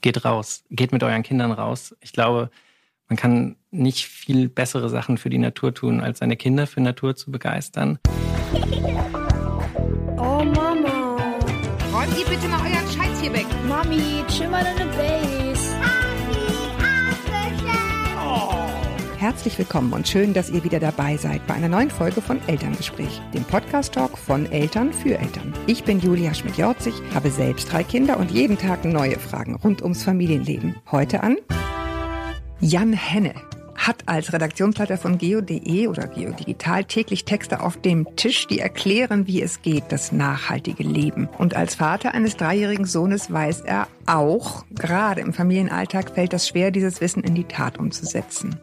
geht raus, geht mit euren Kindern raus. Ich glaube, man kann nicht viel bessere Sachen für die Natur tun, als seine Kinder für Natur zu begeistern. Oh Mama. Räumt ihr bitte mal euren Scheiß hier weg. Mami, chill mal deine Base. Herzlich willkommen und schön, dass ihr wieder dabei seid bei einer neuen Folge von Elterngespräch, dem Podcast-Talk von Eltern für Eltern. Ich bin Julia Schmidt-Jorzig, habe selbst drei Kinder und jeden Tag neue Fragen rund ums Familienleben. Heute an Jan Henne hat als Redaktionsleiter von geo.de oder geodigital täglich Texte auf dem Tisch, die erklären, wie es geht, das nachhaltige Leben. Und als Vater eines dreijährigen Sohnes weiß er auch, gerade im Familienalltag fällt das schwer, dieses Wissen in die Tat umzusetzen.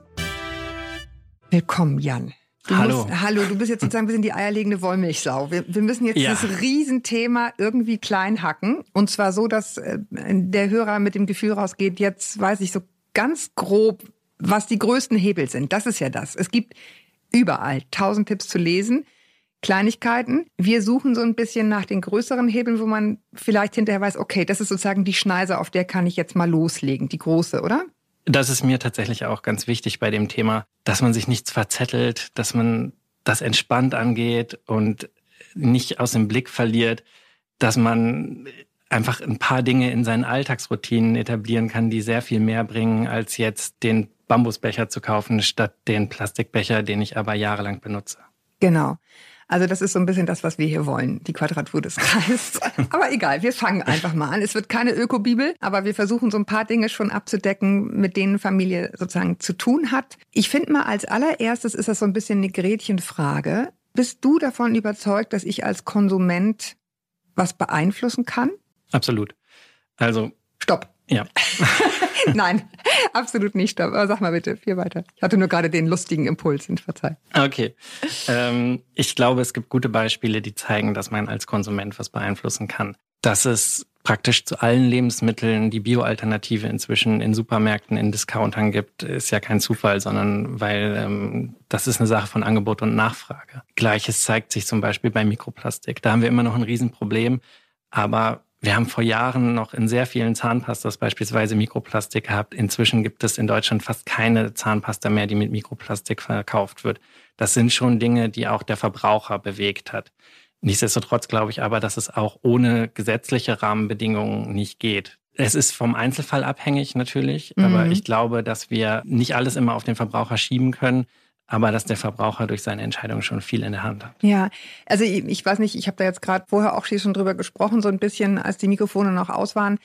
Willkommen, Jan. Du Hallo. Musst, hallo, du bist jetzt sozusagen ein bisschen die eierlegende Wollmilchsau. Wir, wir müssen jetzt Ja. das Riesenthema irgendwie klein hacken. Und zwar so, dass äh, der Hörer mit dem Gefühl rausgeht, jetzt weiß ich so ganz grob, was die größten Hebel sind. Das ist ja das. Es gibt überall tausend Tipps zu lesen. Kleinigkeiten. Wir suchen so ein bisschen nach den größeren Hebeln, wo man vielleicht hinterher weiß, okay, das ist sozusagen die Schneise, auf der kann ich jetzt mal loslegen, die große, oder? Das ist mir tatsächlich auch ganz wichtig bei dem Thema, dass man sich nichts verzettelt, dass man das entspannt angeht und nicht aus dem Blick verliert, dass man einfach ein paar Dinge in seinen Alltagsroutinen etablieren kann, die sehr viel mehr bringen, als jetzt den Bambusbecher zu kaufen, statt den Plastikbecher, den ich aber jahrelang benutze. Genau. Also das ist so ein bisschen das, was wir hier wollen, die Quadratur des Kreises. aber egal, wir fangen einfach mal an. Es wird keine Ökobibel, aber wir versuchen so ein paar Dinge schon abzudecken, mit denen Familie sozusagen zu tun hat. Ich finde mal, als allererstes ist das so ein bisschen eine Gretchenfrage. Bist du davon überzeugt, dass ich als Konsument was beeinflussen kann? Absolut. Also, Stopp. Ja. Nein, absolut nicht. Aber sag mal bitte, vier weiter. Ich hatte nur gerade den lustigen Impuls, sind verzeih. Okay. Ähm, ich glaube, es gibt gute Beispiele, die zeigen, dass man als Konsument was beeinflussen kann. Dass es praktisch zu allen Lebensmitteln die Bioalternative inzwischen in Supermärkten, in Discountern gibt, ist ja kein Zufall, sondern weil ähm, das ist eine Sache von Angebot und Nachfrage. Gleiches zeigt sich zum Beispiel bei Mikroplastik. Da haben wir immer noch ein Riesenproblem, aber wir haben vor Jahren noch in sehr vielen Zahnpastas beispielsweise Mikroplastik gehabt. Inzwischen gibt es in Deutschland fast keine Zahnpasta mehr, die mit Mikroplastik verkauft wird. Das sind schon Dinge, die auch der Verbraucher bewegt hat. Nichtsdestotrotz glaube ich aber, dass es auch ohne gesetzliche Rahmenbedingungen nicht geht. Es ist vom Einzelfall abhängig natürlich, Mhm. aber ich glaube, dass wir nicht alles immer auf den Verbraucher schieben können, aber dass der Verbraucher durch seine Entscheidung schon viel in der Hand hat. Ja, also ich, ich weiß nicht, ich habe da jetzt gerade vorher auch schon drüber gesprochen, so ein bisschen, als die Mikrofone noch aus waren.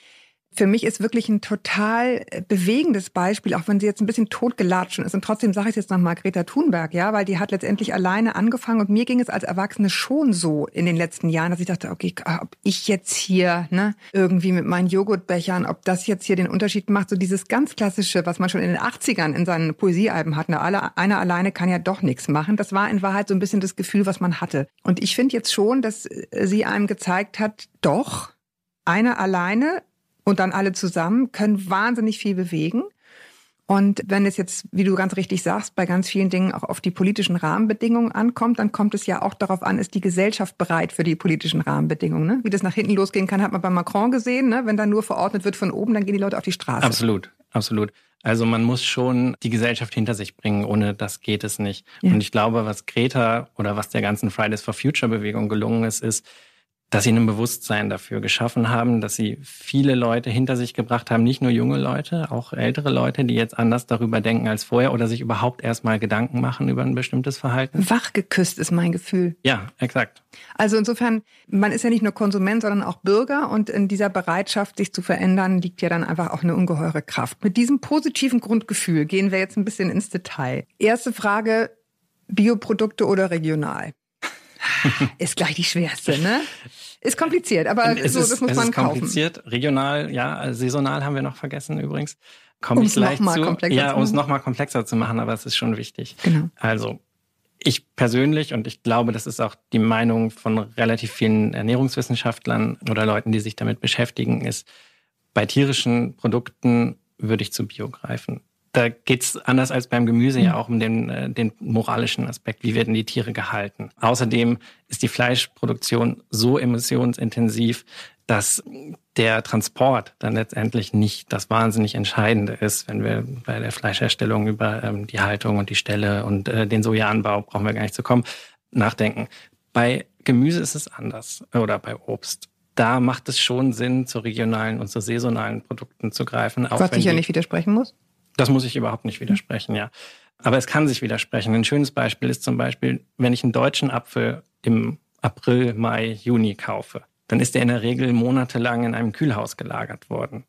Für mich ist wirklich ein total äh, bewegendes Beispiel, auch wenn sie jetzt ein bisschen totgelatscht schon ist. Und trotzdem sage ich jetzt nochmal Greta Thunberg, ja, weil die hat letztendlich alleine angefangen und mir ging es als Erwachsene schon so in den letzten Jahren, dass ich dachte, okay, ob ich jetzt hier ne, irgendwie mit meinen Joghurtbechern, ob das jetzt hier den Unterschied macht, so dieses ganz klassische, was man schon in den 80ern in seinen Poesiealben hat, ne, alle, einer alleine kann ja doch nichts machen. Das war in Wahrheit so ein bisschen das Gefühl, was man hatte. Und ich finde jetzt schon, dass äh, sie einem gezeigt hat, doch, einer alleine und dann alle zusammen können wahnsinnig viel bewegen. Und wenn es jetzt, wie du ganz richtig sagst, bei ganz vielen Dingen auch auf die politischen Rahmenbedingungen ankommt, dann kommt es ja auch darauf an, ist die Gesellschaft bereit für die politischen Rahmenbedingungen. Ne? Wie das nach hinten losgehen kann, hat man bei Macron gesehen. Ne? Wenn da nur verordnet wird von oben, dann gehen die Leute auf die Straße. Absolut, absolut. Also man muss schon die Gesellschaft hinter sich bringen, ohne das geht es nicht. Ja. Und ich glaube, was Greta oder was der ganzen Fridays for Future Bewegung gelungen ist, ist, dass sie ein Bewusstsein dafür geschaffen haben, dass sie viele Leute hinter sich gebracht haben, nicht nur junge Leute, auch ältere Leute, die jetzt anders darüber denken als vorher oder sich überhaupt erstmal Gedanken machen über ein bestimmtes Verhalten. Wachgeküsst ist mein Gefühl. Ja, exakt. Also insofern, man ist ja nicht nur Konsument, sondern auch Bürger und in dieser Bereitschaft, sich zu verändern, liegt ja dann einfach auch eine ungeheure Kraft. Mit diesem positiven Grundgefühl gehen wir jetzt ein bisschen ins Detail. Erste Frage, Bioprodukte oder regional? Ist gleich die schwerste, ne? Ist kompliziert, aber es so, ist, das muss es man ist kaufen. kompliziert. Regional, ja, saisonal haben wir noch vergessen übrigens. Komme Um's ich gleich noch mal zu. komplexer ja, um es machen. noch mal komplexer zu machen, aber es ist schon wichtig. Genau. Also ich persönlich und ich glaube, das ist auch die Meinung von relativ vielen Ernährungswissenschaftlern oder Leuten, die sich damit beschäftigen, ist, bei tierischen Produkten würde ich zu Bio greifen. Da geht's anders als beim Gemüse ja auch um den, äh, den moralischen Aspekt. Wie werden die Tiere gehalten? Außerdem ist die Fleischproduktion so emissionsintensiv, dass der Transport dann letztendlich nicht das wahnsinnig Entscheidende ist, wenn wir bei der Fleischherstellung über ähm, die Haltung und die Stelle und äh, den Sojaanbau, brauchen wir gar nicht zu kommen, nachdenken. Bei Gemüse ist es anders oder bei Obst. Da macht es schon Sinn, zu regionalen und zu saisonalen Produkten zu greifen. Auch Was ich ja nicht widersprechen muss. Das muss ich überhaupt nicht widersprechen, ja. Aber es kann sich widersprechen. Ein schönes Beispiel ist zum Beispiel, wenn ich einen deutschen Apfel im April, Mai, Juni kaufe, dann ist er in der Regel monatelang in einem Kühlhaus gelagert worden.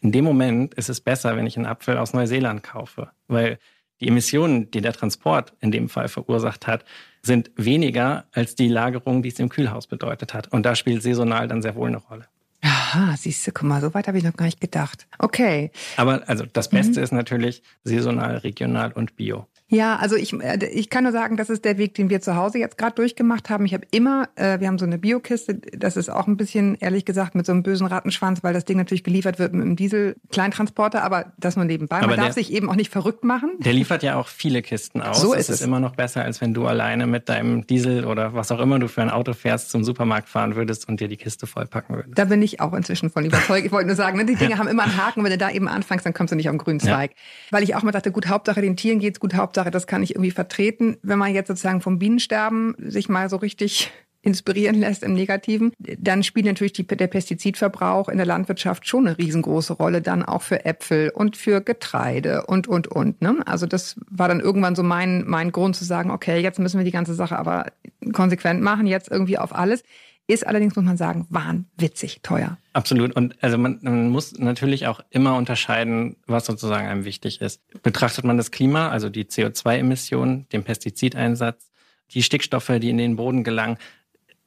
In dem Moment ist es besser, wenn ich einen Apfel aus Neuseeland kaufe, weil die Emissionen, die der Transport in dem Fall verursacht hat, sind weniger als die Lagerung, die es im Kühlhaus bedeutet hat. Und da spielt saisonal dann sehr wohl eine Rolle. Aha, siehst du, guck mal, so weit habe ich noch gar nicht gedacht. Okay. Aber also das Beste mhm. ist natürlich saisonal, regional und bio. Ja, also ich, äh, ich kann nur sagen, das ist der Weg, den wir zu Hause jetzt gerade durchgemacht haben. Ich habe immer, äh, wir haben so eine Biokiste, das ist auch ein bisschen, ehrlich gesagt, mit so einem bösen Rattenschwanz, weil das Ding natürlich geliefert wird mit einem Diesel-Kleintransporter, aber das nur nebenbei. Man aber darf sich eben auch nicht verrückt machen. Der liefert ja auch viele Kisten aus. So ist es. ist immer noch besser, als wenn du alleine mit deinem Diesel oder was auch immer du für ein Auto fährst, zum Supermarkt fahren würdest und dir die Kiste vollpacken würdest. Da bin ich auch inzwischen von überzeugt. Ich wollte nur sagen, ne, die Dinge haben immer einen Haken. Wenn du da eben anfängst, dann kommst du nicht auf den grünen Zweig. Ja. Weil ich auch mal dachte, gut, Hauptsache den Tieren geht's gut, Hauptsache das kann ich irgendwie vertreten. Wenn man jetzt sozusagen vom Bienensterben sich mal so richtig inspirieren lässt im Negativen, dann spielt natürlich die, der Pestizidverbrauch in der Landwirtschaft schon eine riesengroße Rolle, dann auch für Äpfel und für Getreide und, und, und. Ne? Also das war dann irgendwann so mein, mein Grund zu sagen, okay, jetzt müssen wir die ganze Sache aber konsequent machen, jetzt irgendwie auf alles. Ist allerdings, muss man sagen, wahnwitzig teuer. Absolut. Und also man, man muss natürlich auch immer unterscheiden, was sozusagen einem wichtig ist. Betrachtet man das Klima, also die CO2-Emissionen, den Pestizideinsatz, die Stickstoffe, die in den Boden gelangen,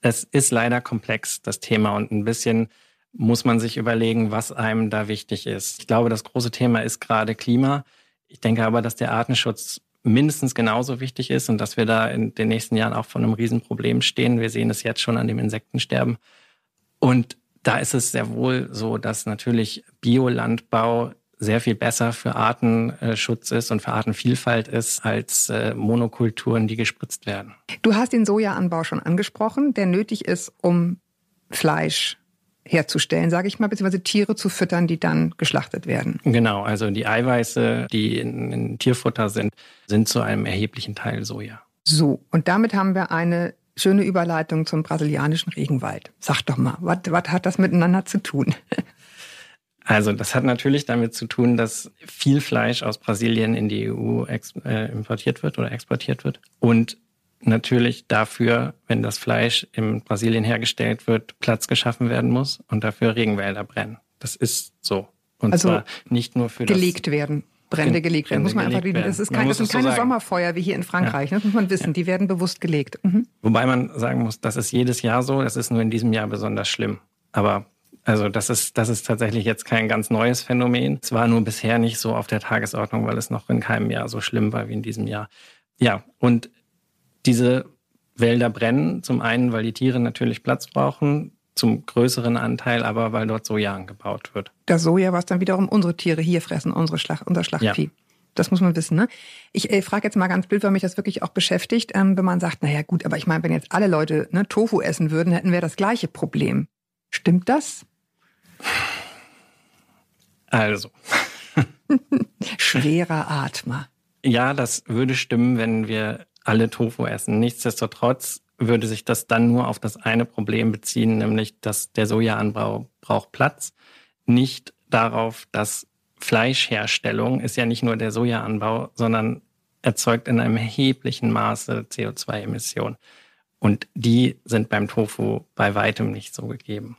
es ist leider komplex, das Thema. Und ein bisschen muss man sich überlegen, was einem da wichtig ist. Ich glaube, das große Thema ist gerade Klima. Ich denke aber, dass der Artenschutz mindestens genauso wichtig ist und dass wir da in den nächsten Jahren auch vor einem Riesenproblem stehen. Wir sehen es jetzt schon an dem Insektensterben. Und da ist es sehr wohl so, dass natürlich Biolandbau sehr viel besser für Artenschutz ist und für Artenvielfalt ist als äh, Monokulturen, die gespritzt werden. Du hast den Sojaanbau schon angesprochen, der nötig ist, um Fleisch herzustellen, sage ich mal, beziehungsweise Tiere zu füttern, die dann geschlachtet werden. Genau, also die Eiweiße, die in, in Tierfutter sind, sind zu einem erheblichen Teil Soja. So, und damit haben wir eine schöne Überleitung zum brasilianischen Regenwald. Sag doch mal, was, hat das miteinander zu tun? Also das hat natürlich damit zu tun, dass viel Fleisch aus Brasilien in die EU äh, importiert wird oder exportiert wird. Und natürlich dafür, wenn das Fleisch in Brasilien hergestellt wird, Platz geschaffen werden muss und dafür Regenwälder brennen. Das ist so. Und also zwar nicht nur für gelegt das werden. Brände gelegt werden, muss man einfach reden. Das, ist kein, das sind keine so Sommerfeuer wie hier in Frankreich, ja. das muss man wissen. Die werden bewusst gelegt. Mhm. Wobei man sagen muss, das ist jedes Jahr so, das ist nur in diesem Jahr besonders schlimm. Aber also das ist, das ist tatsächlich jetzt kein ganz neues Phänomen. Es war nur bisher nicht so auf der Tagesordnung, weil es noch in keinem Jahr so schlimm war wie in diesem Jahr. Ja, und diese Wälder brennen. Zum einen, weil die Tiere natürlich Platz brauchen, zum größeren Anteil aber, weil dort Soja angebaut wird. Das Soja, was dann wiederum unsere Tiere hier fressen, unsere Schlacht, unser Schlachtvieh. Ja. Das muss man wissen. Ne? Ich äh, frage jetzt mal ganz blöd, weil mich das wirklich auch beschäftigt, ähm, wenn man sagt, naja gut, aber ich meine, wenn jetzt alle Leute ne, Tofu essen würden, hätten wir das gleiche Problem. Stimmt das? Also. Schwerer Atmer. Ja, das würde stimmen, wenn wir alle Tofu essen. Nichtsdestotrotz würde sich das dann nur auf das eine Problem beziehen, nämlich dass der Sojaanbau braucht Platz, nicht darauf, dass Fleischherstellung ist ja nicht nur der Sojaanbau, sondern erzeugt in einem erheblichen Maße CO2-Emissionen. Und die sind beim Tofu bei weitem nicht so gegeben.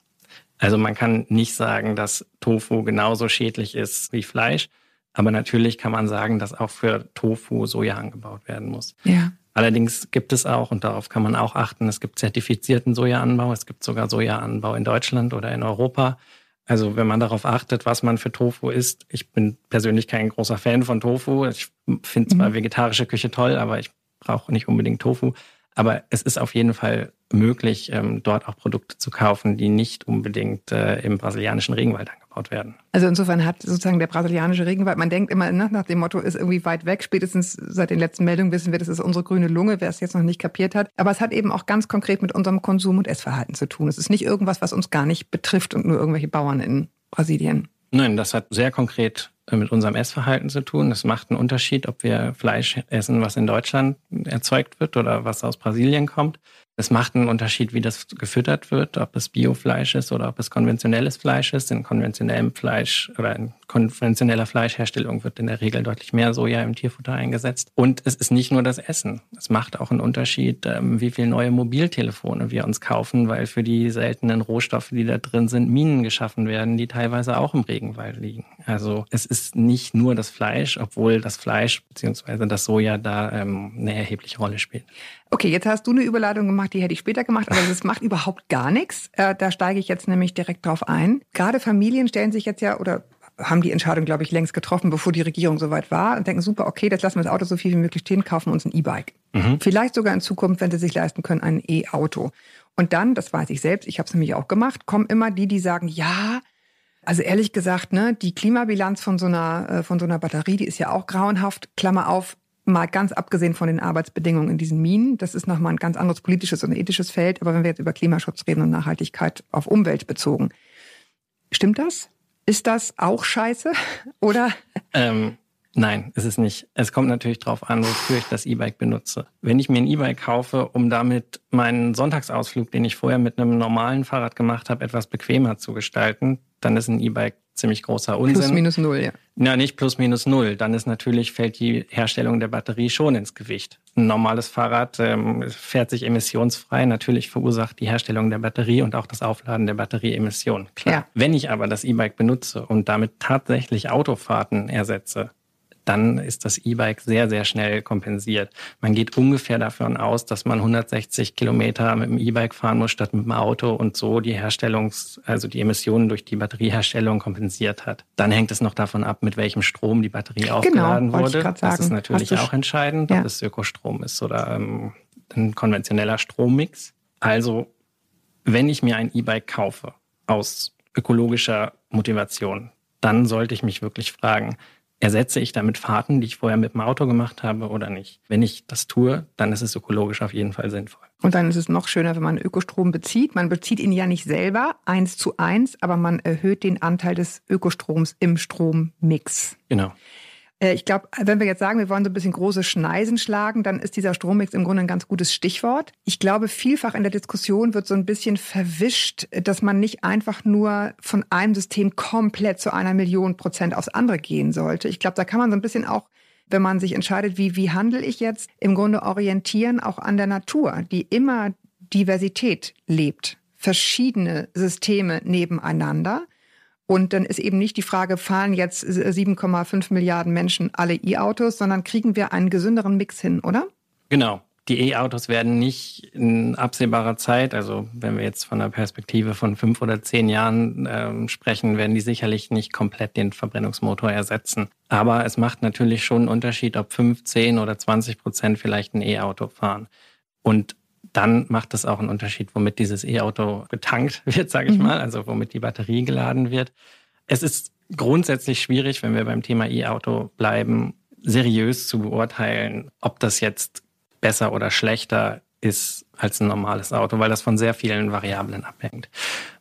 Also man kann nicht sagen, dass Tofu genauso schädlich ist wie Fleisch. Aber natürlich kann man sagen, dass auch für Tofu Soja angebaut werden muss. Ja. Allerdings gibt es auch, und darauf kann man auch achten, es gibt zertifizierten Sojaanbau, es gibt sogar Sojaanbau in Deutschland oder in Europa. Also wenn man darauf achtet, was man für Tofu isst, ich bin persönlich kein großer Fan von Tofu. Ich finde zwar mhm. vegetarische Küche toll, aber ich brauche nicht unbedingt Tofu. Aber es ist auf jeden Fall möglich, ähm, dort auch Produkte zu kaufen, die nicht unbedingt äh, im brasilianischen Regenwald angebaut angebaut werden. Also insofern hat sozusagen der brasilianische Regenwald, man denkt immer ne, nach dem Motto, ist irgendwie weit weg. Spätestens seit den letzten Meldungen wissen wir, das ist unsere grüne Lunge, wer es jetzt noch nicht kapiert hat. Aber es hat eben auch ganz konkret mit unserem Konsum- und Essverhalten zu tun. Es ist nicht irgendwas, was uns gar nicht betrifft und nur irgendwelche Bauern in Brasilien. Nein, das hat sehr konkret mit unserem Essverhalten zu tun. Es macht einen Unterschied, ob wir Fleisch essen, was in Deutschland erzeugt wird oder was aus Brasilien kommt. Es macht einen Unterschied, wie das gefüttert wird, ob es Biofleisch ist oder ob es konventionelles Fleisch ist. In konventionellem Fleisch oder in konventioneller Fleischherstellung wird in der Regel deutlich mehr Soja im Tierfutter eingesetzt. Und es ist nicht nur das Essen. Es macht auch einen Unterschied, ähm, wie viele neue Mobiltelefone wir uns kaufen, weil für die seltenen Rohstoffe, die da drin sind, Minen geschaffen werden, die teilweise auch im Regenwald liegen. Also es ist nicht nur das Fleisch, obwohl das Fleisch bzw. das Soja da ähm, eine erhebliche Rolle spielt. Okay, jetzt hast du eine Überleitung gemacht, die hätte ich später gemacht, aber das macht überhaupt gar nichts. Äh, da steige ich jetzt nämlich direkt drauf ein. Gerade Familien stellen sich jetzt ja oder haben die Entscheidung, glaube ich, längst getroffen, bevor die Regierung soweit war und denken, super, okay, jetzt lassen wir das Auto so viel wie möglich stehen, kaufen uns ein E-Bike. Mhm. Vielleicht sogar in Zukunft, wenn sie sich leisten können, ein E-Auto. Und dann, das weiß ich selbst, ich habe es nämlich auch gemacht, kommen immer die, die sagen, ja, also ehrlich gesagt, ne, die Klimabilanz von so einer äh, von so einer Batterie, die ist ja auch grauenhaft. Klammer auf, mal ganz abgesehen von den Arbeitsbedingungen in diesen Minen, das ist nochmal ein ganz anderes politisches und ethisches Feld, aber wenn wir jetzt über Klimaschutz reden und Nachhaltigkeit auf Umwelt bezogen, stimmt das? Ist das auch scheiße? Oder? Ähm, nein, ist es nicht. Es kommt natürlich darauf an, wofür ich das E-Bike benutze. Wenn ich mir ein E-Bike kaufe, um damit meinen Sonntagsausflug, den ich vorher mit einem normalen Fahrrad gemacht habe, etwas bequemer zu gestalten, dann ist ein E-Bike ziemlich großer Unsinn. Plus minus null, ja. Ja, nicht plus minus null. Dann ist natürlich, fällt die Herstellung der Batterie schon ins Gewicht. Ein normales Fahrrad ähm, fährt sich emissionsfrei. Natürlich verursacht die Herstellung der Batterie und auch das Aufladen der Batterie Emissionen. Klar. Ja. Wenn ich aber das E-Bike benutze und damit tatsächlich Autofahrten ersetze, dann ist das E-Bike sehr, sehr schnell kompensiert. Man geht ungefähr davon aus, dass man 160 Kilometer mit dem E-Bike fahren muss statt mit dem Auto und so die Herstellungs-, also die Emissionen durch die Batterieherstellung kompensiert hat. Dann hängt es noch davon ab, mit welchem Strom die Batterie genau, aufgeladen wurde. Das ist natürlich auch entscheidend, ja. ob es Ökostrom ist oder ähm, ein konventioneller Strommix. Also, wenn ich mir ein E-Bike kaufe aus ökologischer Motivation, dann sollte ich mich wirklich fragen, ersetze ich damit Fahrten, die ich vorher mit dem Auto gemacht habe oder nicht. Wenn ich das tue, dann ist es ökologisch auf jeden Fall sinnvoll. Und dann ist es noch schöner, wenn man Ökostrom bezieht. Man bezieht ihn ja nicht selber eins zu eins, aber man erhöht den Anteil des Ökostroms im Strommix. Genau. Äh, ich glaube, wenn wir jetzt sagen, wir wollen so ein bisschen große Schneisen schlagen, dann ist dieser Strommix im Grunde ein ganz gutes Stichwort. Ich glaube, vielfach in der Diskussion wird so ein bisschen verwischt, dass man nicht einfach nur von einem System komplett zu einer Million Prozent aufs andere gehen sollte. Ich glaube, da kann man so ein bisschen auch wenn man sich entscheidet, wie, wie handle ich jetzt, im Grunde orientieren auch an der Natur, die immer Diversität lebt. Verschiedene Systeme nebeneinander. Und dann ist eben nicht die Frage, fahren jetzt 7,5 Milliarden Menschen alle E-Autos, sondern kriegen wir einen gesünderen Mix hin, oder? Genau. Die E-Autos werden nicht in absehbarer Zeit, also wenn wir jetzt von der Perspektive von fünf oder zehn Jahren äh, sprechen, werden die sicherlich nicht komplett den Verbrennungsmotor ersetzen. Aber es macht natürlich schon einen Unterschied, ob 15 oder 20 Prozent vielleicht ein E-Auto fahren. Und dann macht es auch einen Unterschied, womit dieses E-Auto getankt wird, sage ich mhm. mal, also womit die Batterie geladen wird. Es ist grundsätzlich schwierig, wenn wir beim Thema E-Auto bleiben, seriös zu beurteilen, ob das jetzt besser oder schlechter ist als ein normales Auto, weil das von sehr vielen Variablen abhängt.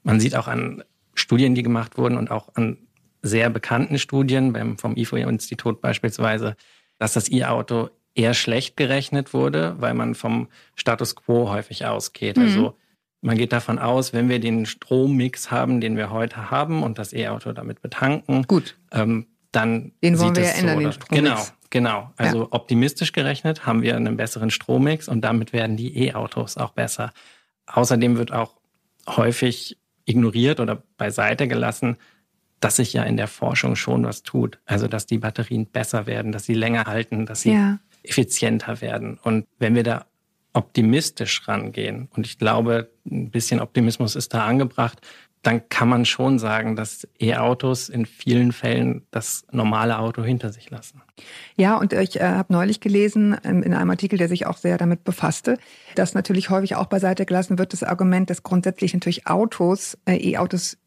Man sieht auch an Studien, die gemacht wurden und auch an sehr bekannten Studien, beim, vom IFO-Institut beispielsweise, dass das E-Auto eher schlecht gerechnet wurde, weil man vom Status quo häufig ausgeht. Mhm. Also man geht davon aus, wenn wir den Strommix haben, den wir heute haben und das E-Auto damit betanken, gut, ähm, dann den wollen wir ja so, ändern, den Strommix. Genau, genau. Also ja. optimistisch gerechnet haben wir einen besseren Strommix und damit werden die E-Autos auch besser. Außerdem wird auch häufig ignoriert oder beiseite gelassen, dass sich ja in der Forschung schon was tut. Also dass die Batterien besser werden, dass sie länger halten, dass sie ja effizienter werden. Und wenn wir da optimistisch rangehen, und ich glaube, ein bisschen Optimismus ist da angebracht, dann kann man schon sagen, dass E-Autos in vielen Fällen das normale Auto hinter sich lassen. Ja, und ich äh, habe neulich gelesen ähm, in einem Artikel, der sich auch sehr damit befasste, dass natürlich häufig auch beiseite gelassen wird das Argument, dass grundsätzlich natürlich Autos, äh, E-Autos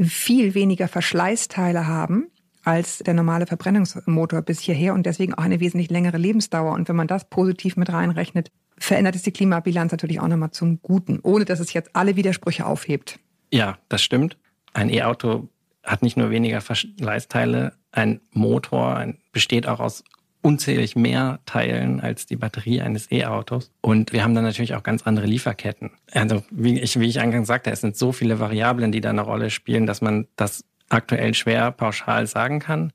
viel weniger Verschleißteile haben als der normale Verbrennungsmotor bis hierher und deswegen auch eine wesentlich längere Lebensdauer. Und wenn man das positiv mit reinrechnet, verändert es die Klimabilanz natürlich auch nochmal zum Guten, ohne dass es jetzt alle Widersprüche aufhebt. Ja, das stimmt. Ein E-Auto hat nicht nur weniger Verschleißteile, ein Motor besteht auch aus unzählig mehr Teilen als die Batterie eines E-Autos. Und wir haben dann natürlich auch ganz andere Lieferketten. Also wie ich, wie ich eingangs sagte, es sind so viele Variablen, die da eine Rolle spielen, dass man das aktuell schwer pauschal sagen kann,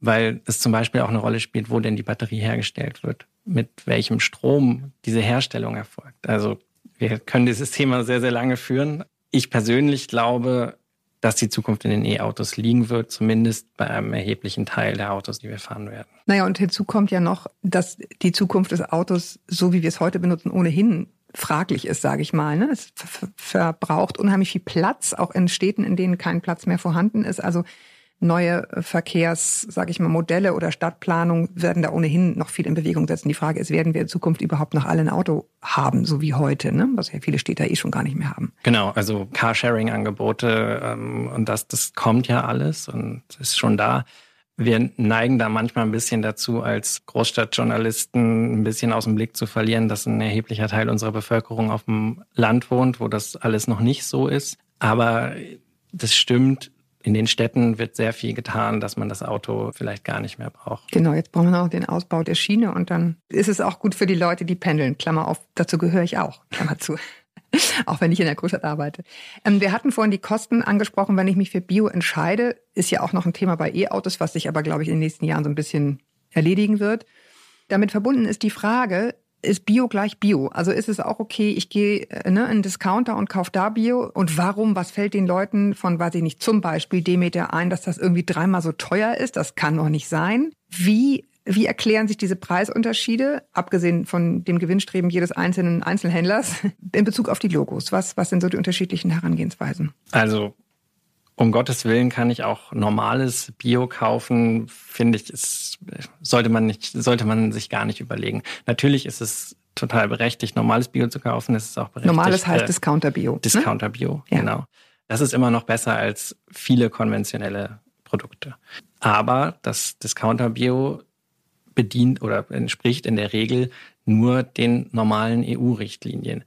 weil es zum Beispiel auch eine Rolle spielt, wo denn die Batterie hergestellt wird, mit welchem Strom diese Herstellung erfolgt. Also wir können dieses Thema sehr, sehr lange führen. Ich persönlich glaube, dass die Zukunft in den E-Autos liegen wird, zumindest bei einem erheblichen Teil der Autos, die wir fahren werden. Naja, und hinzu kommt ja noch, dass die Zukunft des Autos, so wie wir es heute benutzen, ohnehin fraglich ist, sage ich mal. Ne? Es verbraucht unheimlich viel Platz, auch in Städten, in denen kein Platz mehr vorhanden ist. Also neue Verkehrs, sage ich mal, Modelle oder Stadtplanung werden da ohnehin noch viel in Bewegung setzen. Die Frage ist, werden wir in Zukunft überhaupt noch alle ein Auto haben, so wie heute, ne? was ja viele Städte eh schon gar nicht mehr haben. Genau, also Carsharing-Angebote ähm, und das, das kommt ja alles und ist schon da. Wir neigen da manchmal ein bisschen dazu, als Großstadtjournalisten ein bisschen aus dem Blick zu verlieren, dass ein erheblicher Teil unserer Bevölkerung auf dem Land wohnt, wo das alles noch nicht so ist. Aber das stimmt, in den Städten wird sehr viel getan, dass man das Auto vielleicht gar nicht mehr braucht. Genau, jetzt brauchen wir noch den Ausbau der Schiene und dann ist es auch gut für die Leute, die pendeln. Klammer auf, dazu gehöre ich auch. Klammer zu. auch wenn ich in der Großstadt arbeite. Ähm, wir hatten vorhin die Kosten angesprochen, wenn ich mich für Bio entscheide. Ist ja auch noch ein Thema bei E-Autos, was sich aber, glaube ich, in den nächsten Jahren so ein bisschen erledigen wird. Damit verbunden ist die Frage, ist Bio gleich Bio? Also ist es auch okay, ich gehe äh, ne, in einen Discounter und kaufe da Bio? Und warum? Was fällt den Leuten von, weiß ich nicht, zum Beispiel Demeter ein, dass das irgendwie dreimal so teuer ist? Das kann doch nicht sein. Wie wie erklären sich diese Preisunterschiede, abgesehen von dem Gewinnstreben jedes einzelnen Einzelhändlers, in Bezug auf die Logos? Was, was sind so die unterschiedlichen Herangehensweisen? Also um Gottes Willen kann ich auch normales Bio kaufen, finde ich, es sollte man nicht, sollte man sich gar nicht überlegen. Natürlich ist es total berechtigt, normales Bio zu kaufen. Es ist auch berechtigt. Normales heißt äh, Discounter Bio. Ne? Discounter Bio, ja. genau. Das ist immer noch besser als viele konventionelle Produkte. Aber das Discounter Bio bedient oder entspricht in der Regel nur den normalen EU-Richtlinien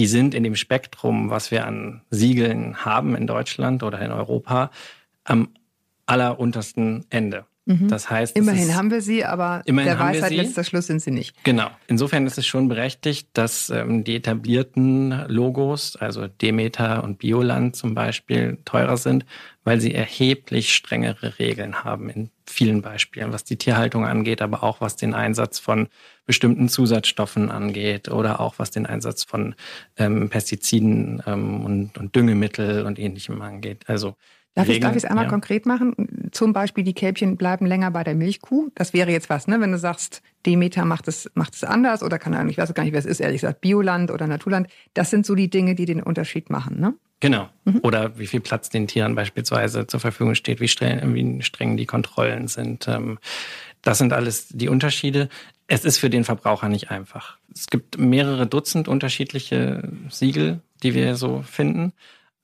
die sind in dem Spektrum, was wir an Siegeln haben in Deutschland oder in Europa, am alleruntersten Ende. Mhm. Das heißt, immerhin haben wir sie, aber der Weisheit letzter Schluss sind sie nicht. Genau. Insofern ist es schon berechtigt, dass ähm, die etablierten Logos, also Demeter und Bioland zum Beispiel, teurer sind, weil sie erheblich strengere Regeln haben in vielen Beispielen, was die Tierhaltung angeht, aber auch was den Einsatz von bestimmten Zusatzstoffen angeht oder auch was den Einsatz von ähm, Pestiziden ähm, und, und Düngemittel und ähnlichem angeht. Also Darf ich, darf ich es einmal ja. konkret machen? Zum Beispiel, die Kälbchen bleiben länger bei der Milchkuh. Das wäre jetzt was, ne? Wenn du sagst, Demeter macht es, macht es anders oder kann ich weiß gar nicht, wer es ist, ehrlich gesagt, Bioland oder Naturland. Das sind so die Dinge, die den Unterschied machen, ne? Genau. Mhm. Oder wie viel Platz den Tieren beispielsweise zur Verfügung steht, wie streng, wie streng die Kontrollen sind. Ähm, das sind alles die Unterschiede. Es ist für den Verbraucher nicht einfach. Es gibt mehrere Dutzend unterschiedliche Siegel, die wir so finden.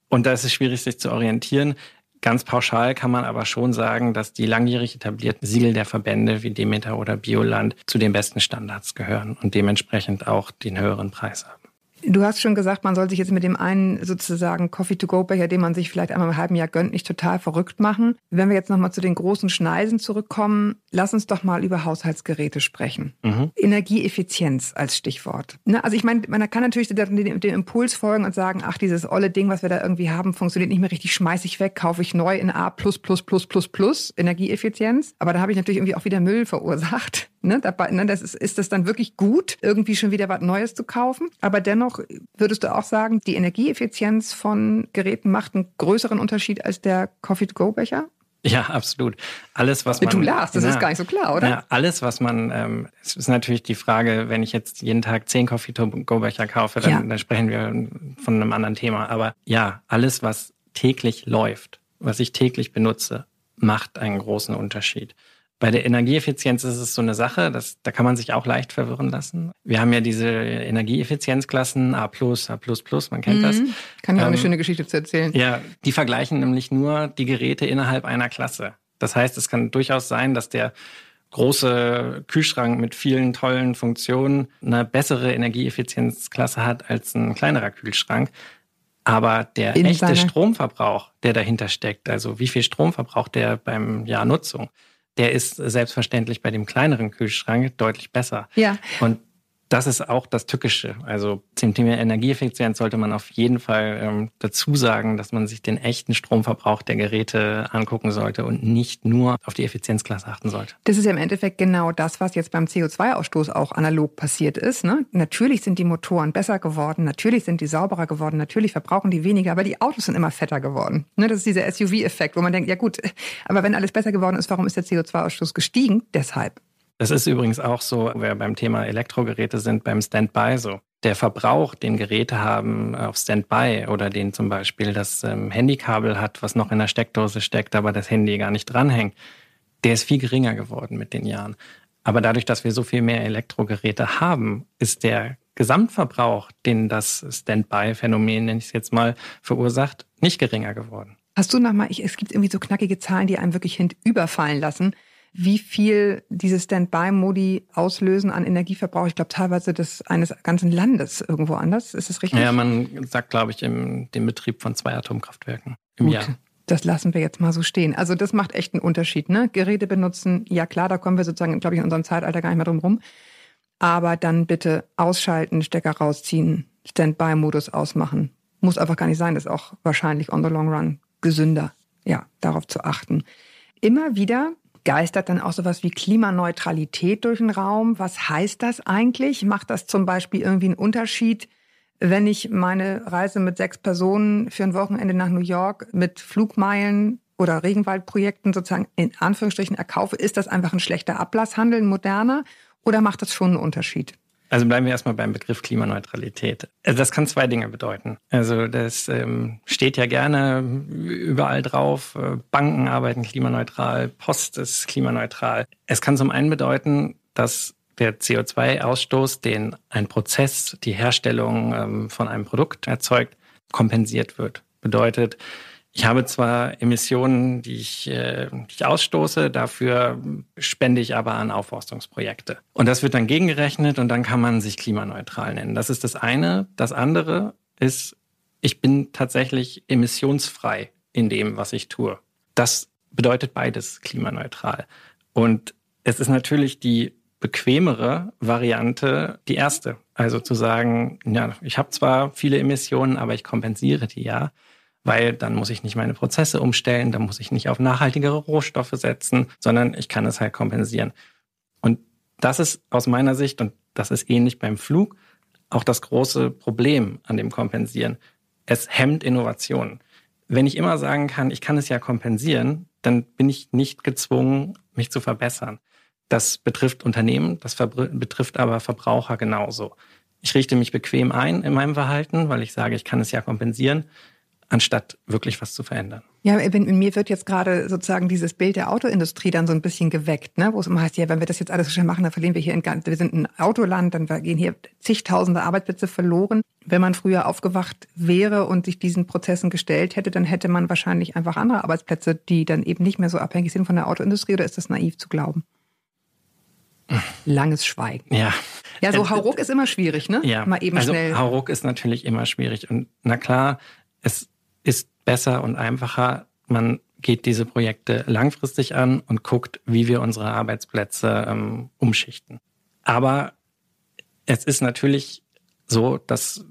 Und da ist es schwierig, sich zu orientieren. Ganz pauschal kann man aber schon sagen, dass die langjährig etablierten Siegel der Verbände wie Demeter oder Bioland zu den besten Standards gehören und dementsprechend auch den höheren Preis haben. Du hast schon gesagt, man soll sich jetzt mit dem einen sozusagen Coffee-to-go-Becher, den man sich vielleicht einmal im halben Jahr gönnt, nicht total verrückt machen. Wenn wir jetzt nochmal zu den großen Schneisen zurückkommen, lass uns doch mal über Haushaltsgeräte sprechen. Mhm. Energieeffizienz als Stichwort. Ne? Also ich meine, man kann natürlich dem, dem Impuls folgen und sagen, ach, dieses olle Ding, was wir da irgendwie haben, funktioniert nicht mehr richtig, schmeiße ich weg, kaufe ich neu in A+++++, Energieeffizienz. Aber da habe ich natürlich irgendwie auch wieder Müll verursacht. Ne, dabei, ne, das ist, ist das dann wirklich gut, irgendwie schon wieder was Neues zu kaufen? Aber dennoch würdest du auch sagen, die Energieeffizienz von Geräten macht einen größeren Unterschied als der Coffee-to-Go-Becher? Ja, absolut. Alles, was man. Du lachst, das na, ist gar nicht so klar, oder? Ja, alles, was man, ähm, es ist natürlich die Frage, wenn ich jetzt jeden Tag zehn Coffee-to-Go-Becher kaufe, dann, ja. dann sprechen wir von einem anderen Thema. Aber ja, alles, was täglich läuft, was ich täglich benutze, macht einen großen Unterschied. Bei der Energieeffizienz ist es so eine Sache, dass, da kann man sich auch leicht verwirren lassen. Wir haben ja diese Energieeffizienzklassen A+, A++, man kennt das. Mhm. Kann ja auch eine Ähm, schöne Geschichte zu erzählen. Ja, die vergleichen nämlich nur die Geräte innerhalb einer Klasse. Das heißt, es kann durchaus sein, dass der große Kühlschrank mit vielen tollen Funktionen eine bessere Energieeffizienzklasse hat als ein kleinerer Kühlschrank. Aber der In echte Stromverbrauch, der dahinter steckt, also wie viel Strom verbraucht der beim Jahr Nutzung, der ist selbstverständlich bei dem kleineren Kühlschrank deutlich besser. Ja. Und das ist auch das Tückische. Also zum Thema Energieeffizienz sollte man auf jeden Fall ähm, dazu sagen, dass man sich den echten Stromverbrauch der Geräte angucken sollte und nicht nur auf die Effizienzklasse achten sollte. Das ist ja im Endeffekt genau das, was jetzt beim CO2-Ausstoß auch analog passiert ist. Ne? Natürlich sind die Motoren besser geworden, natürlich sind die sauberer geworden, natürlich verbrauchen die weniger, aber die Autos sind immer fetter geworden. Ne? Das ist dieser SUV-Effekt, wo man denkt, ja gut, aber wenn alles besser geworden ist, warum ist der CO2-Ausstoß gestiegen? Deshalb. Das ist übrigens auch so, wo wir beim Thema Elektrogeräte sind, beim Standby so. Der Verbrauch, den Geräte haben auf Standby oder den zum Beispiel das ähm, Handykabel hat, was noch in der Steckdose steckt, aber das Handy gar nicht dranhängt, der ist viel geringer geworden mit den Jahren. Aber dadurch, dass wir so viel mehr Elektrogeräte haben, ist der Gesamtverbrauch, den das Standby-Phänomen, nenne ich es jetzt mal, verursacht, nicht geringer geworden. Hast du nochmal, es gibt irgendwie so knackige Zahlen, die einem wirklich hinüberfallen lassen, wie viel diese Standby-Modi auslösen an Energieverbrauch? Ich glaube teilweise des eines ganzen Landes irgendwo anders. Ist das richtig? Ja, man sagt, glaube ich, im dem Betrieb von zwei Atomkraftwerken im Gut, Jahr. Das lassen wir jetzt mal so stehen. Also das macht echt einen Unterschied. Ne? Geräte benutzen, ja klar, da kommen wir sozusagen, glaube ich, in unserem Zeitalter gar nicht mehr drum rum. Aber dann bitte ausschalten, Stecker rausziehen, Standby-Modus ausmachen. Muss einfach gar nicht sein. Das ist auch wahrscheinlich on the long run gesünder. Ja, darauf zu achten. Immer wieder geistert dann auch sowas wie Klimaneutralität durch den Raum. Was heißt das eigentlich? Macht das zum Beispiel irgendwie einen Unterschied, wenn ich meine Reise mit sechs Personen für ein Wochenende nach New York mit Flugmeilen oder Regenwaldprojekten sozusagen in Anführungsstrichen erkaufe? Ist das einfach ein schlechter Ablasshandel, moderner? Oder macht das schon einen Unterschied? Also bleiben wir erstmal beim Begriff Klimaneutralität. Also das kann zwei Dinge bedeuten. Also das ähm, steht ja gerne überall drauf. Äh, Banken arbeiten klimaneutral, Post ist klimaneutral. Es kann zum einen bedeuten, dass der CO2-Ausstoß, den ein Prozess, die Herstellung ähm, von einem Produkt erzeugt, kompensiert wird. Bedeutet, ich habe zwar Emissionen, die ich, äh, die ich ausstoße, dafür spende ich aber an Aufforstungsprojekte. Und das wird dann gegengerechnet und dann kann man sich klimaneutral nennen. Das ist das eine. Das andere ist, ich bin tatsächlich emissionsfrei in dem, was ich tue. Das bedeutet beides klimaneutral. Und es ist natürlich die bequemere Variante die erste. Also zu sagen, ja, ich habe zwar viele Emissionen, aber ich kompensiere die ja weil dann muss ich nicht meine Prozesse umstellen, dann muss ich nicht auf nachhaltigere Rohstoffe setzen, sondern ich kann es halt kompensieren. Und das ist aus meiner Sicht, und das ist ähnlich beim Flug, auch das große Problem an dem Kompensieren. Es hemmt Innovation. Wenn ich immer sagen kann, ich kann es ja kompensieren, dann bin ich nicht gezwungen, mich zu verbessern. Das betrifft Unternehmen, das betrifft aber Verbraucher genauso. Ich richte mich bequem ein in meinem Verhalten, weil ich sage, ich kann es ja kompensieren anstatt wirklich was zu verändern. Ja, in, mir wird jetzt gerade sozusagen dieses Bild der Autoindustrie dann so ein bisschen geweckt, ne? wo es immer heißt, ja, wenn wir das jetzt alles so schnell machen, dann verlieren wir hier in wir sind ein Autoland, dann gehen hier zigtausende Arbeitsplätze verloren. Wenn man früher aufgewacht wäre und sich diesen Prozessen gestellt hätte, dann hätte man wahrscheinlich einfach andere Arbeitsplätze, die dann eben nicht mehr so abhängig sind von der Autoindustrie, oder ist das naiv zu glauben? Langes Schweigen. Ja. Ja, so Äh, Hauruck ist immer schwierig, ne? Ja. Mal eben also schnell. Hauruck ist natürlich immer schwierig. Und na klar, es ist besser und einfacher. Man geht diese Projekte langfristig an und guckt, wie wir unsere Arbeitsplätze ähm, umschichten. Aber es ist natürlich so, dass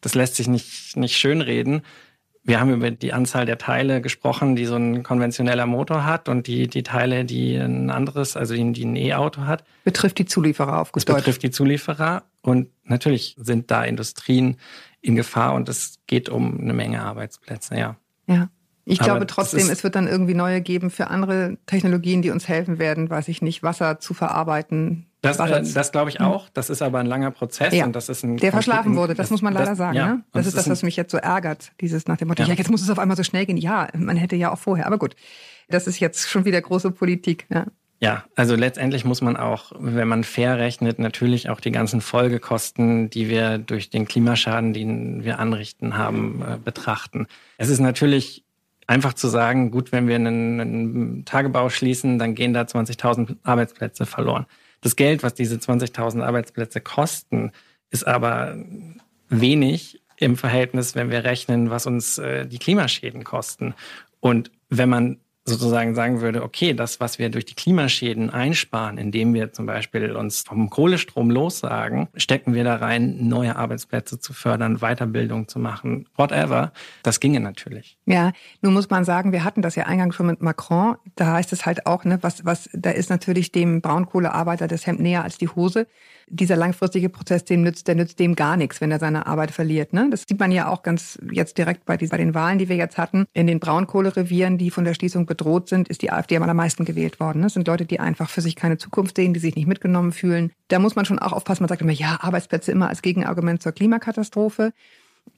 das lässt sich nicht, nicht schönreden. Wir haben über die Anzahl der Teile gesprochen, die so ein konventioneller Motor hat und die, die Teile, die ein anderes, also die, die ein E-Auto hat. Betrifft die Zulieferer auf Das gut Deutsch. betrifft die Zulieferer und natürlich sind da Industrien in Gefahr und es geht um eine Menge Arbeitsplätze, ja. Ja. Ich Aber glaube das trotzdem, es wird dann irgendwie neue geben für andere Technologien, die uns helfen werden, weiß ich nicht, Wasser zu verarbeiten. Das, Wasser äh, das glaube ich auch. Das ist aber ein langer Prozess Ja. und das ist ein der verschlafen wurde, das, muss man leider sagen. ja. ne? Das ist das, was mich jetzt so ärgert, dieses nach dem Motto, Ja. ja. jetzt muss es auf einmal so schnell gehen. Ja, man hätte ja auch vorher, aber gut, das ist jetzt schon wieder große Politik. Ja. Ja, also letztendlich muss man auch, wenn man fair rechnet, natürlich auch die ganzen Folgekosten, die wir durch den Klimaschaden, den wir anrichten haben, äh, betrachten. Es ist natürlich einfach zu sagen, gut, wenn wir einen, einen Tagebau schließen, dann gehen da 20.000 Arbeitsplätze verloren. Das Geld, was diese 20.000 Arbeitsplätze kosten, ist aber wenig im Verhältnis, wenn wir rechnen, was uns äh, die Klimaschäden kosten. Und wenn man sozusagen sagen würde, okay, das, was wir durch die Klimaschäden einsparen, indem wir zum Beispiel uns vom Kohlestrom lossagen, stecken wir da rein, neue Arbeitsplätze zu fördern, Weiterbildung zu machen, whatever. Das ginge natürlich. Ja, nun muss man sagen, wir hatten das ja eingangs schon mit Macron. Da heißt es halt auch, ne, was, was, da ist natürlich dem Braunkohlearbeiter das Hemd näher als die Hose dieser langfristige Prozess, dem nützt, der nützt dem gar nichts, wenn er seine Arbeit verliert. Ne? Das sieht man ja auch ganz jetzt direkt bei, die, bei den Wahlen, die wir jetzt hatten. In den Braunkohlerevieren, die von der Schließung bedroht sind, ist die AfD am allermeisten gewählt worden. Das sind Leute, die einfach für sich keine Zukunft sehen, die sich nicht mitgenommen fühlen. Da muss man schon auch aufpassen. Man sagt immer, ja, Arbeitsplätze immer als Gegenargument zur Klimakatastrophe.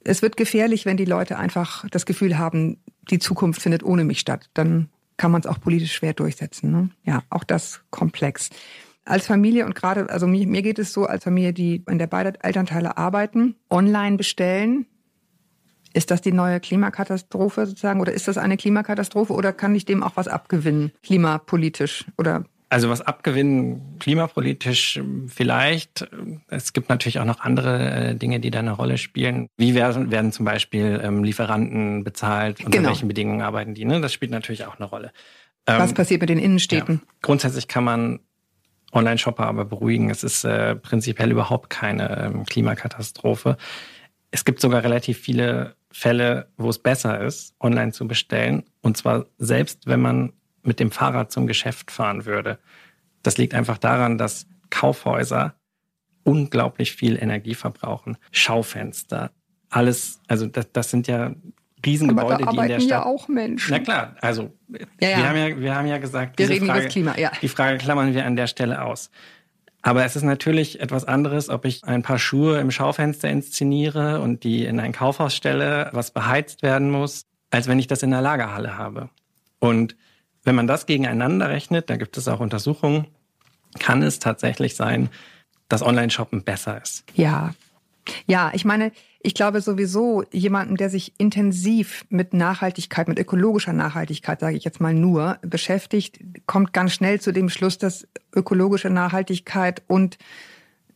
Es wird gefährlich, wenn die Leute einfach das Gefühl haben, die Zukunft findet ohne mich statt. Dann kann man es auch politisch schwer durchsetzen. Ne? Ja, auch das komplex als Familie und gerade, also mir, mir geht es so, als Familie, die in der beide Elternteile arbeiten, online bestellen. Ist das die neue Klimakatastrophe sozusagen oder ist das eine Klimakatastrophe oder kann ich dem auch was abgewinnen, klimapolitisch oder also was abgewinnen, klimapolitisch vielleicht. Es gibt natürlich auch noch andere äh, Dinge, die da eine Rolle spielen. Wie werden, werden zum Beispiel ähm, Lieferanten bezahlt? Unter genau. welchen Bedingungen arbeiten die? Ne? Das spielt natürlich auch eine Rolle. Was ähm, passiert mit den Innenstädten? Ja. Grundsätzlich kann man Online-Shopper aber beruhigen. Es ist äh, prinzipiell überhaupt keine ähm, Klimakatastrophe. Es gibt sogar relativ viele Fälle, wo es besser ist, online zu bestellen. Und zwar selbst, wenn man mit dem Fahrrad zum Geschäft fahren würde. Das liegt einfach daran, dass Kaufhäuser unglaublich viel Energie verbrauchen. Schaufenster, alles, also das, das sind ja Riesengebäude, die in der Stadt. ja auch Menschen. Na klar, also ja, ja. Wir, haben ja, wir haben ja gesagt, wir reden Frage, über das Klima, ja. Die Frage klammern wir an der Stelle aus. Aber es ist natürlich etwas anderes, ob ich ein paar Schuhe im Schaufenster inszeniere und die in ein Kaufhaus stelle, was beheizt werden muss, als wenn ich das in der Lagerhalle habe. Und wenn man das gegeneinander rechnet, da gibt es auch Untersuchungen, kann es tatsächlich sein, dass Online-Shoppen besser ist. Ja. Ja, ich meine, ich glaube sowieso, jemanden, der sich intensiv mit Nachhaltigkeit, mit ökologischer Nachhaltigkeit, sage ich jetzt mal nur, beschäftigt, kommt ganz schnell zu dem Schluss, dass ökologische Nachhaltigkeit und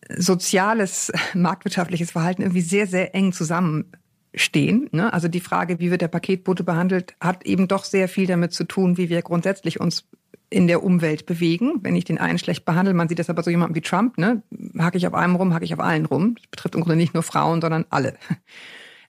soziales, marktwirtschaftliches Verhalten irgendwie sehr, sehr eng zusammenstehen. Ne? Also die Frage, wie wird der Paketbote behandelt, hat eben doch sehr viel damit zu tun, wie wir grundsätzlich uns in der Umwelt bewegen. Wenn ich den einen schlecht behandle, man sieht das aber so jemanden wie Trump, ne? Hacke ich auf einem rum, hacke ich auf allen rum. Das betrifft im Grunde nicht nur Frauen, sondern alle.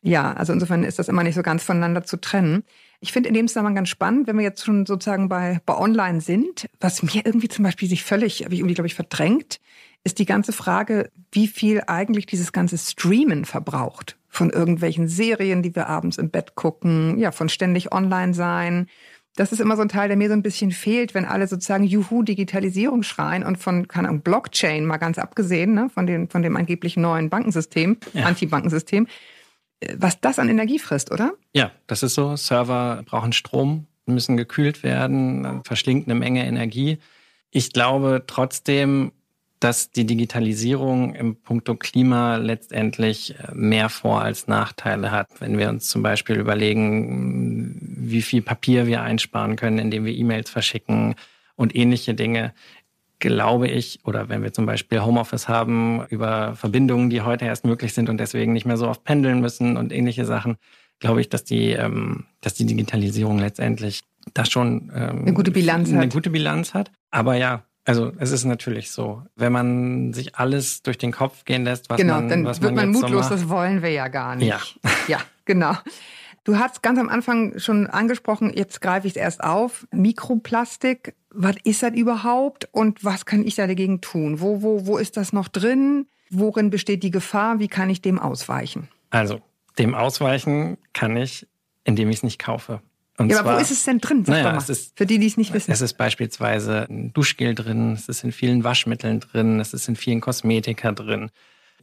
Ja, also insofern ist das immer nicht so ganz voneinander zu trennen. Ich finde in dem Zusammenhang ganz spannend, wenn wir jetzt schon sozusagen bei, bei Online sind, was mir irgendwie zum Beispiel sich völlig, habe ich irgendwie, glaube ich, verdrängt, ist die ganze Frage, wie viel eigentlich dieses ganze Streamen verbraucht. Von irgendwelchen Serien, die wir abends im Bett gucken, ja, von ständig online sein, das ist immer so ein Teil, der mir so ein bisschen fehlt, wenn alle sozusagen Juhu Digitalisierung schreien und von keine Ahnung, Blockchain mal ganz abgesehen, ne, von, den, von dem angeblich neuen Bankensystem, ja. Anti-Bankensystem, äh, was das an Energie frisst, oder? Ja, das ist so. Server brauchen Strom, müssen gekühlt werden, verschlingt eine Menge Energie. Ich glaube trotzdem, dass die Digitalisierung im Punkto Klima letztendlich äh, mehr Vor- als Nachteile hat. Wenn wir uns zum Beispiel überlegen, wie viel Papier wir einsparen können, indem wir E-Mails verschicken und ähnliche Dinge, glaube ich, oder wenn wir zum Beispiel Homeoffice haben über Verbindungen, die heute erst möglich sind und deswegen nicht mehr so oft pendeln müssen und ähnliche Sachen, glaube ich, dass die, ähm, dass die Digitalisierung letztendlich da schon ähm, eine gute Bilanz eine hat. gute Bilanz hat. Aber ja, also es ist natürlich so, wenn man sich alles durch den Kopf gehen lässt, was genau, man dann was wird man, man jetzt mutlos, so das wollen wir ja gar nicht. Ja. ja, genau. Du hast ganz am Anfang schon angesprochen, jetzt greife ich es erst auf, Mikroplastik, was ist das überhaupt und was kann ich da dagegen tun? Wo, wo, wo ist das noch drin? Worin besteht die Gefahr? Wie kann ich dem ausweichen? Also, dem ausweichen kann ich, indem ich es nicht kaufe. Und ja, zwar, aber wo ist es denn drin? Sag naja, es ist, Für die, die es nicht wissen. Es ist beispielsweise ein Duschgel drin, es ist in vielen Waschmitteln drin, es ist in vielen Kosmetika drin.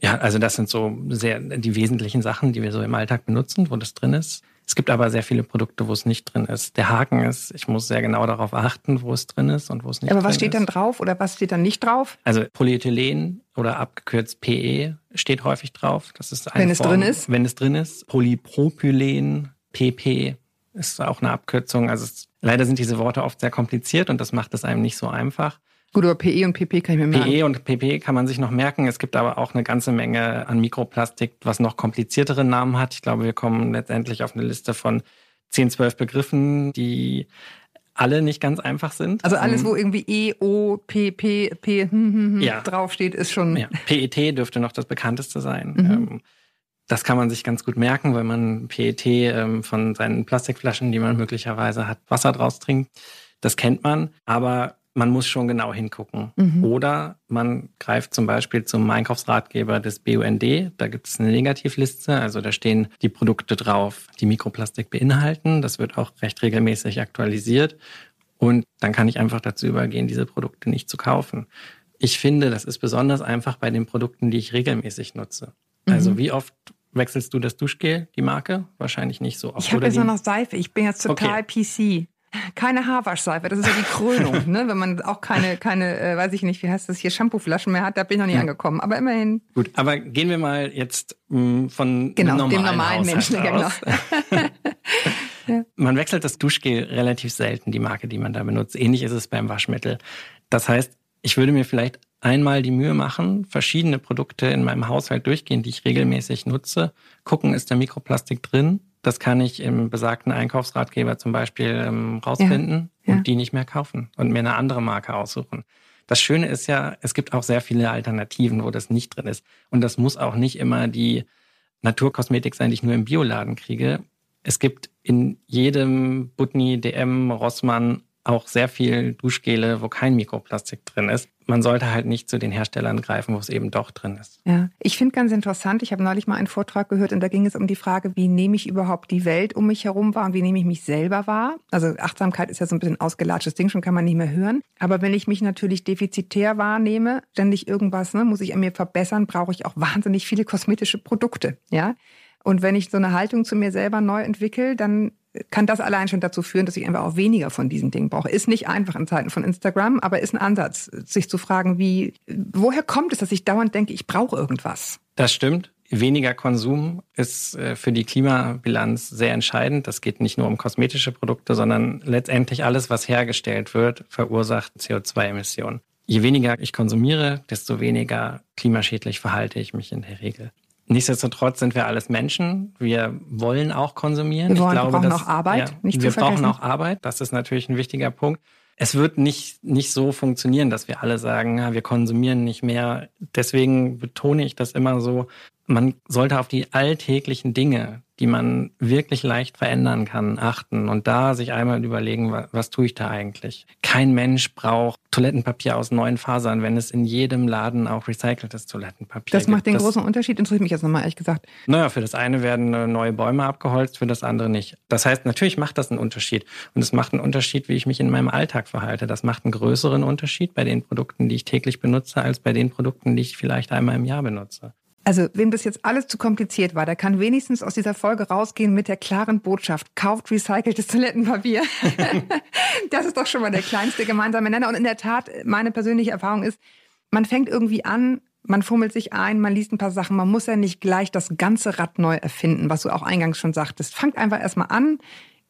Ja, also das sind so sehr die wesentlichen Sachen, die wir so im Alltag benutzen, wo das drin ist. Es gibt aber sehr viele Produkte, wo es nicht drin ist. Der Haken ist, ich muss sehr genau darauf achten, wo es drin ist und wo es nicht Aber drin was steht ist. dann drauf oder was steht dann nicht drauf? Also Polyethylen oder abgekürzt PE steht häufig drauf. Das ist eine Wenn es Form, drin ist? Wenn es drin ist. Polypropylen, PP ist auch eine Abkürzung. Also es, leider sind diese Worte oft sehr kompliziert und das macht es einem nicht so einfach. Gut, aber PE und PP kann ich mir merken. PE und PP kann man sich noch merken. Es gibt aber auch eine ganze Menge an Mikroplastik, was noch kompliziertere Namen hat. Ich glaube, wir kommen letztendlich auf eine Liste von 10, 12 Begriffen, die alle nicht ganz einfach sind. Also alles, Ähm, wo irgendwie E, O, P, P, P hm, hm, hm, Ja. draufsteht, ist schon. Ja, PET dürfte noch das bekannteste sein. Mhm. Ähm, das kann man sich ganz gut merken, weil man PET ähm, von seinen Plastikflaschen, die man möglicherweise hat, Wasser draus trinkt. Das kennt man, aber man muss schon genau hingucken. Mhm. Oder man greift zum Beispiel zum Einkaufsratgeber des BUND. Da gibt es eine Negativliste, also da stehen die Produkte drauf, die Mikroplastik beinhalten. Das wird auch recht regelmäßig aktualisiert. Und dann kann ich einfach dazu übergehen, diese Produkte nicht zu kaufen. Ich finde, das ist besonders einfach bei den Produkten, die ich regelmäßig nutze. Also Mhm. wie oft wechselst du das Duschgel, die Marke? Wahrscheinlich nicht so oft. Ich habe jetzt nur noch Seife. Ich bin jetzt total PC. Keine Haarwaschseife, das ist ja die Krönung, ne? Wenn man auch keine, keine, äh, weiß ich nicht, wie heißt das hier, Shampooflaschen mehr hat, da bin ich noch nie Ja. angekommen. Aber immerhin. Gut, aber gehen wir mal jetzt mh, von Genau, einem dem normalen normalen Haushalt Menschen, aus. genau. Man wechselt das Duschgel relativ selten, die Marke, die man da benutzt. Ähnlich ist es beim Waschmittel. Das heißt, ich würde mir vielleicht einmal die Mühe machen, verschiedene Produkte in meinem Haushalt durchgehen, die ich regelmäßig nutze, gucken, ist da Mikroplastik drin. Das kann ich im besagten Einkaufsratgeber zum Beispiel ähm, rausfinden Ja, ja. und die nicht mehr kaufen und mir eine andere Marke aussuchen. Das Schöne ist ja, es gibt auch sehr viele Alternativen, wo das nicht drin ist. Und das muss auch nicht immer die Naturkosmetik sein, die ich nur im Bioladen kriege. Es gibt in jedem Butni, DM, Rossmann auch sehr viel Duschgele, wo kein Mikroplastik drin ist. Man sollte halt nicht zu den Herstellern greifen, wo es eben doch drin ist. Ja, ich finde ganz interessant, ich habe neulich mal einen Vortrag gehört und da ging es um die Frage, wie nehme ich überhaupt die Welt um mich herum wahr und wie nehme ich mich selber wahr? Also Achtsamkeit ist ja so ein bisschen ausgelatschtes Ding, schon kann man nicht mehr hören. Aber wenn ich mich natürlich defizitär wahrnehme, ständig irgendwas, ne, muss ich an mir verbessern, brauche ich auch wahnsinnig viele kosmetische Produkte, ja? Und wenn ich so eine Haltung zu mir selber neu entwickle, dann kann das allein schon dazu führen, dass ich einfach auch weniger von diesen Dingen brauche. Ist nicht einfach in Zeiten von Instagram, aber ist ein Ansatz, sich zu fragen, wie, woher kommt es, dass ich dauernd denke, ich brauche irgendwas? Das stimmt. Weniger Konsum ist äh, für die Klimabilanz sehr entscheidend. Das geht nicht nur um kosmetische Produkte, sondern letztendlich alles, was hergestellt wird, verursacht CO2-Emissionen. Je weniger ich konsumiere, desto weniger klimaschädlich verhalte ich mich in der Regel. Nichtsdestotrotz sind wir alles Menschen. Wir wollen auch konsumieren. Wir wollen- wir brauchen dass- auch Arbeit, nicht zu wir brauchen auch Arbeit. Das ist natürlich ein wichtiger Punkt. Es wird nicht, nicht so funktionieren, dass wir alle sagen, ja, wir konsumieren nicht mehr. Deswegen betone ich das immer so. Man sollte auf die alltäglichen Dinge, die man wirklich leicht verändern kann, achten und da sich einmal überlegen, was, was tue ich da eigentlich? Kein Mensch braucht Toilettenpapier aus neuen Fasern, wenn es in jedem Laden auch recyceltes Toilettenpapier Das macht gibt. den großen Unterschied, interessiert mich jetzt nochmal ehrlich gesagt. Naja, für das eine werden äh, neue Bäume abgeholzt, für das andere nicht. Das heißt, natürlich macht das einen Unterschied. Und es macht einen Unterschied, wie ich mich in meinem Alltag verhalte. Das macht einen größeren Unterschied bei den Produkten, die ich täglich benutze, als bei den Produkten, die ich vielleicht einmal im Jahr benutze. Also, wem das jetzt alles zu kompliziert war, der kann wenigstens aus dieser Folge rausgehen mit der klaren Botschaft, kauft recyceltes Toilettenpapier. das ist doch schon mal der kleinste gemeinsame Nenner. Und in der Tat, meine persönliche Erfahrung ist, man fängt irgendwie an, man fummelt sich ein, man liest ein paar Sachen, man muss ja nicht gleich das ganze Rad neu erfinden, was du auch eingangs schon sagtest. Fangt einfach erstmal an,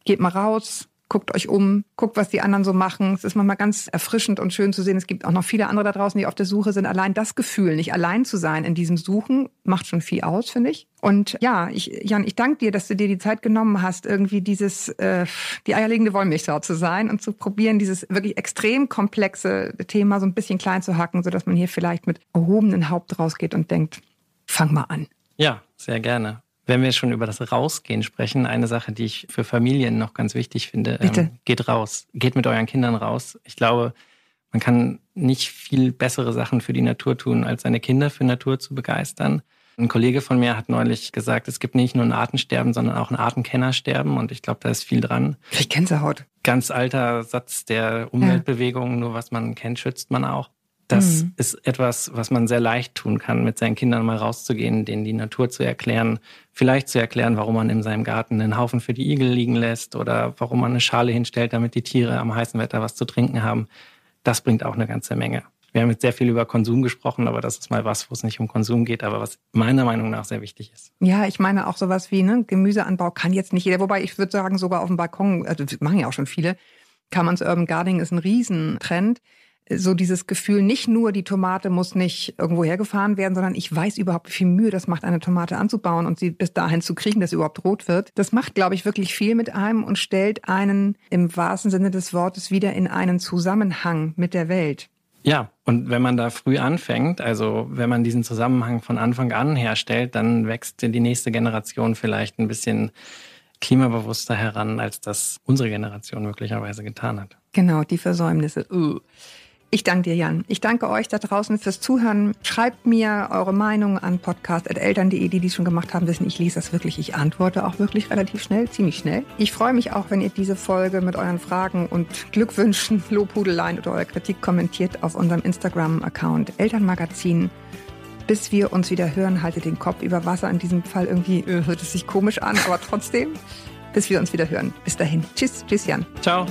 geht mal raus, guckt euch um, guckt, was die anderen so machen. Es ist manchmal ganz erfrischend und schön zu sehen. Es gibt auch noch viele andere da draußen, die auf der Suche sind. Allein das Gefühl, nicht allein zu sein in diesem Suchen, macht schon viel aus, finde ich. Und ja, ich, Jan, ich danke dir, dass du dir die Zeit genommen hast, irgendwie dieses, äh, die eierlegende Wollmilchsau zu sein und zu probieren, dieses wirklich extrem komplexe Thema so ein bisschen klein zu hacken, sodass man hier vielleicht mit erhobenen Haupt rausgeht und denkt, fang mal an. Ja, sehr gerne. Wenn wir schon über das Rausgehen sprechen, eine Sache, die ich für Familien noch ganz wichtig finde, Bitte. Ähm, geht raus. Geht mit euren Kindern raus. Ich glaube, man kann nicht viel bessere Sachen für die Natur tun, als seine Kinder für Natur zu begeistern. Ein Kollege von mir hat neulich gesagt, es gibt nicht nur ein Artensterben, sondern auch ein Artenkennersterben. Und ich glaube, da ist viel dran. Krieg Gänsehaut. Ganz alter Satz der Umweltbewegung, nur was man kennt, schützt man auch. Das mhm. ist etwas, was man sehr leicht tun kann, mit seinen Kindern mal rauszugehen, denen die Natur zu erklären, vielleicht zu erklären, warum man in seinem Garten einen Haufen für die Igel liegen lässt oder warum man eine Schale hinstellt, damit die Tiere am heißen Wetter was zu trinken haben. Das bringt auch eine ganze Menge. Wir haben jetzt sehr viel über Konsum gesprochen, aber das ist mal was, wo es nicht um Konsum geht, aber was meiner Meinung nach sehr wichtig ist. Ja, ich meine auch sowas wie ne, Gemüseanbau kann jetzt nicht jeder, wobei ich würde sagen, sogar auf dem Balkon, also machen ja auch schon viele, Commons Urban Gardening ist ein Riesentrend. So dieses Gefühl, nicht nur die Tomate muss nicht irgendwo hergefahren werden, sondern ich weiß überhaupt, wie viel Mühe das macht, eine Tomate anzubauen und sie bis dahin zu kriegen, dass sie überhaupt rot wird. Das macht, glaube ich, wirklich viel mit einem und stellt einen im wahrsten Sinne des Wortes wieder in einen Zusammenhang mit der Welt. Ja, und wenn man da früh anfängt, also wenn man diesen Zusammenhang von Anfang an herstellt, dann wächst die nächste Generation vielleicht ein bisschen klimabewusster heran, als das unsere Generation möglicherweise getan hat. Genau, die Versäumnisse. Uh. Ich danke dir, Jan. Ich danke euch da draußen fürs Zuhören. Schreibt mir eure Meinung an podcast.eltern.de. Die, die schon gemacht haben, wissen, ich lese das wirklich. Ich antworte auch wirklich relativ schnell, ziemlich schnell. Ich freue mich auch, wenn ihr diese Folge mit euren Fragen und Glückwünschen, Lobhudeleien oder eurer Kritik kommentiert auf unserem Instagram-Account Elternmagazin. Bis wir uns wieder hören, haltet den Kopf über Wasser. In diesem Fall irgendwie äh, hört es sich komisch an, aber trotzdem. Bis wir uns wieder hören. Bis dahin. Tschüss, tschüss, Jan. Ciao.